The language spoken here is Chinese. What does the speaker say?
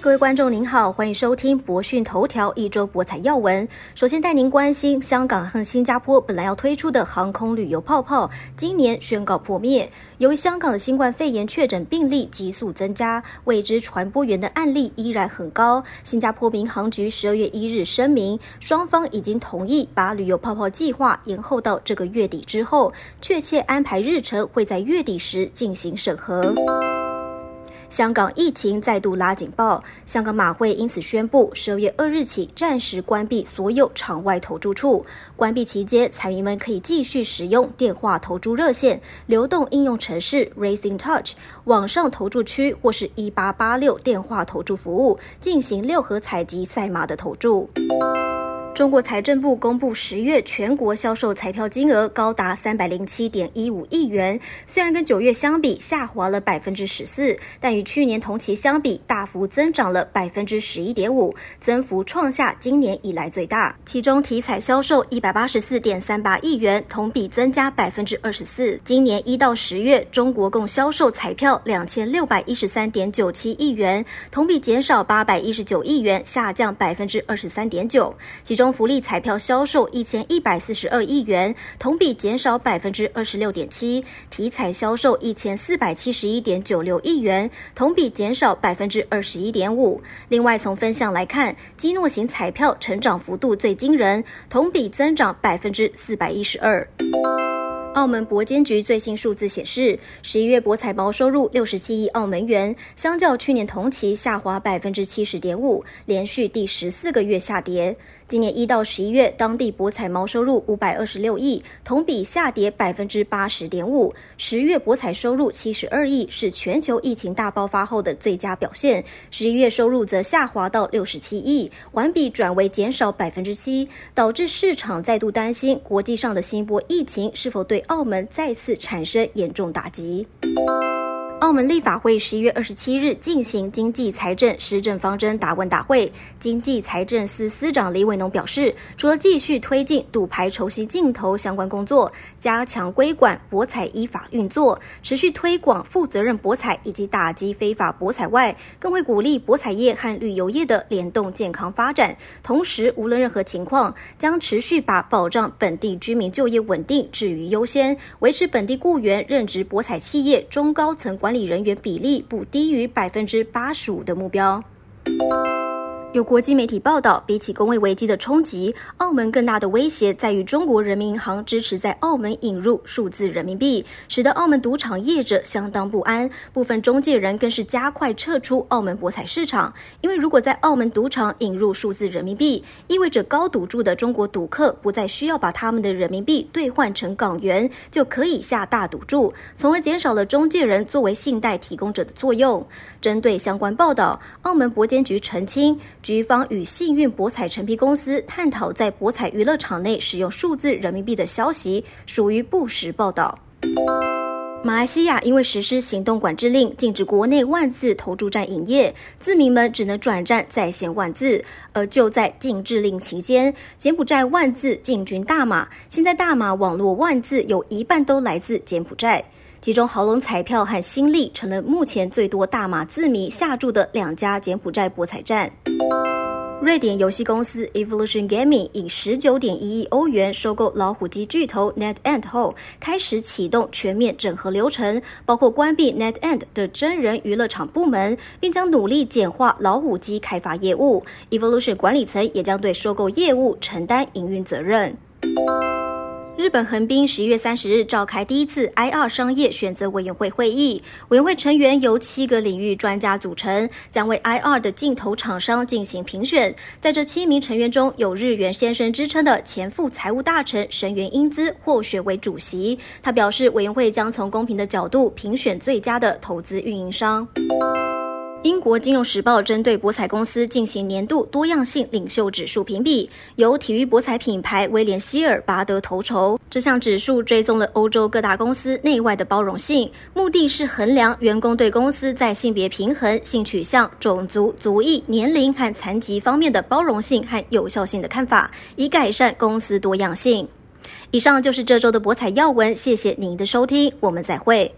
各位观众您好，欢迎收听博讯头条一周博彩要闻。首先带您关心香港和新加坡本来要推出的航空旅游泡泡，今年宣告破灭。由于香港的新冠肺炎确诊病例急速增加，未知传播源的案例依然很高。新加坡民航局十二月一日声明，双方已经同意把旅游泡泡计划延后到这个月底之后，确切安排日程会在月底时进行审核。香港疫情再度拉警报，香港马会因此宣布，十二月二日起暂时关闭所有场外投注处。关闭期间，彩民们可以继续使用电话投注热线、流动应用程式 Racing Touch、网上投注区或是一八八六电话投注服务进行六合采集赛马的投注。中国财政部公布十月全国销售彩票金额高达三百零七点一五亿元，虽然跟九月相比下滑了百分之十四，但与去年同期相比大幅增长了百分之十一点五，增幅创下今年以来最大。其中体彩销售一百八十四点三八亿元，同比增加百分之二十四。今年一到十月，中国共销售彩票两千六百一十三点九七亿元，同比减少八百一十九亿元，下降百分之二十三点九。其中福利彩票销售一千一百四十二亿元，同比减少百分之二十六点七；体彩销售一千四百七十一点九六亿元，同比减少百分之二十一点五。另外，从分项来看，基诺型彩票成长幅度最惊人，同比增长百分之四百一十二。澳门博监局最新数字显示，十一月博彩包收入六十七亿澳门元，相较去年同期下滑百分之七十点五，连续第十四个月下跌。今年一到十一月，当地博彩毛收入五百二十六亿，同比下跌百分之八十点五。十月博彩收入七十二亿，是全球疫情大爆发后的最佳表现。十一月收入则下滑到六十七亿，环比转为减少百分之七，导致市场再度担心国际上的新一波疫情是否对澳门再次产生严重打击。澳门立法会十一月二十七日进行经济财政施政方针答问大会，经济财政司司长李伟农表示，除了继续推进赌牌筹息镜头相关工作，加强规管博彩依法运作，持续推广负责任博彩以及打击非法博彩外，更会鼓励博彩业和旅游业的联动健康发展。同时，无论任何情况，将持续把保障本地居民就业稳定置于优先，维持本地雇员任职博彩企业中高层管。管理人员比例不低于百分之八十五的目标。有国际媒体报道，比起工位危机的冲击，澳门更大的威胁在于中国人民银行支持在澳门引入数字人民币，使得澳门赌场业者相当不安。部分中介人更是加快撤出澳门博彩市场，因为如果在澳门赌场引入数字人民币，意味着高赌注的中国赌客不再需要把他们的人民币兑换成港元，就可以下大赌注，从而减少了中介人作为信贷提供者的作用。针对相关报道，澳门博监局澄清。局方与幸运博彩承批公司探讨在博彩娱乐场内使用数字人民币的消息，属于不实报道。马来西亚因为实施行动管制令，禁止国内万字投注站营业，字民们只能转战在线万字。而就在禁制令期间，柬埔寨万字进军大马，现在大马网络万字有一半都来自柬埔寨。其中，豪龙彩票和新力成了目前最多大马字迷下注的两家柬埔寨博彩站。瑞典游戏公司 Evolution Gaming 以十九点一亿欧元收购老虎机巨头 NetEnt 后，开始启动全面整合流程，包括关闭 NetEnt 的真人娱乐场部门，并将努力简化老虎机开发业务。Evolution 管理层也将对收购业务承担营运责任。日本横滨十一月三十日召开第一次 I 二商业选择委员会会议，委员会成员由七个领域专家组成，将为 I 二的镜头厂商进行评选。在这七名成员中，有日元先生之称的前副财务大臣神原英姿获选为主席。他表示，委员会将从公平的角度评选最佳的投资运营商。英国金融时报针对博彩公司进行年度多样性领袖指数评比，由体育博彩品牌威廉希尔拔得头筹。这项指数追踪了欧洲各大公司内外的包容性，目的是衡量员工对公司在性别平衡、性取向、种族、族裔、年龄和残疾方面的包容性和有效性的看法，以改善公司多样性。以上就是这周的博彩要闻，谢谢您的收听，我们再会。